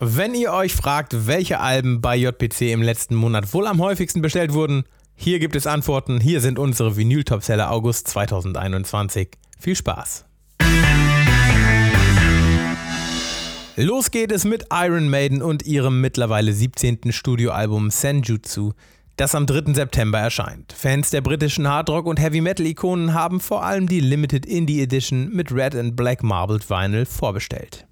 Wenn ihr euch fragt, welche Alben bei JPC im letzten Monat wohl am häufigsten bestellt wurden, hier gibt es Antworten. Hier sind unsere Vinyl-Topseller August 2021. Viel Spaß! Los geht es mit Iron Maiden und ihrem mittlerweile 17. Studioalbum Senjutsu, das am 3. September erscheint. Fans der britischen Hardrock- und Heavy-Metal-Ikonen haben vor allem die Limited Indie Edition mit Red and Black Marbled Vinyl vorbestellt.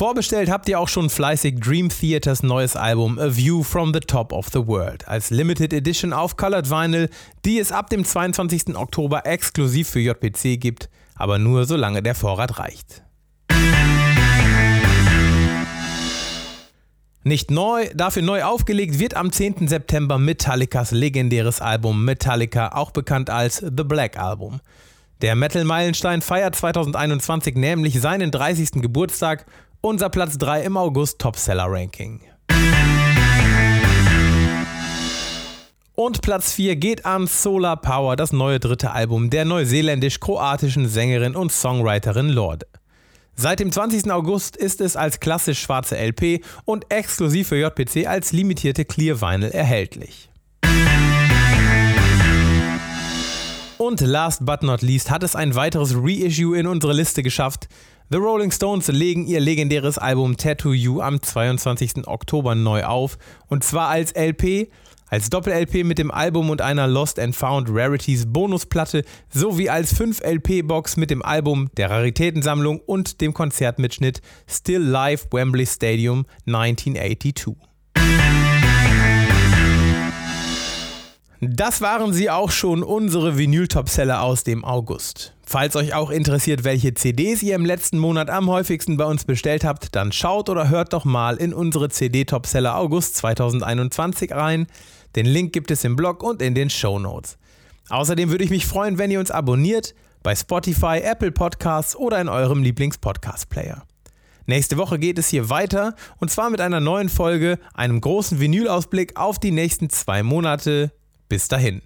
Vorbestellt habt ihr auch schon fleißig Dream Theaters neues Album A View from the Top of the World als Limited Edition auf Colored Vinyl, die es ab dem 22. Oktober exklusiv für JPC gibt, aber nur solange der Vorrat reicht. Nicht neu, dafür neu aufgelegt wird am 10. September Metallicas legendäres Album Metallica, auch bekannt als The Black Album. Der Metal-Meilenstein feiert 2021 nämlich seinen 30. Geburtstag unser Platz 3 im August Topseller Ranking. Und Platz 4 geht an Solar Power, das neue dritte Album der neuseeländisch-kroatischen Sängerin und Songwriterin Lorde. Seit dem 20. August ist es als klassisch schwarze LP und exklusiv für JPC als limitierte Clear Vinyl erhältlich. Und last but not least hat es ein weiteres Reissue in unsere Liste geschafft. The Rolling Stones legen ihr legendäres Album Tattoo You am 22. Oktober neu auf und zwar als LP, als Doppel-LP mit dem Album und einer Lost and Found Rarities Bonusplatte sowie als 5-LP-Box mit dem Album, der Raritätensammlung und dem Konzertmitschnitt Still Live Wembley Stadium 1982. Das waren sie auch schon, unsere Vinyl-Topseller aus dem August. Falls euch auch interessiert, welche CDs ihr im letzten Monat am häufigsten bei uns bestellt habt, dann schaut oder hört doch mal in unsere CD-Topseller August 2021 rein. Den Link gibt es im Blog und in den Show Notes. Außerdem würde ich mich freuen, wenn ihr uns abonniert bei Spotify, Apple Podcasts oder in eurem Lieblings-Podcast-Player. Nächste Woche geht es hier weiter und zwar mit einer neuen Folge, einem großen Vinyl-Ausblick auf die nächsten zwei Monate. Bis dahin.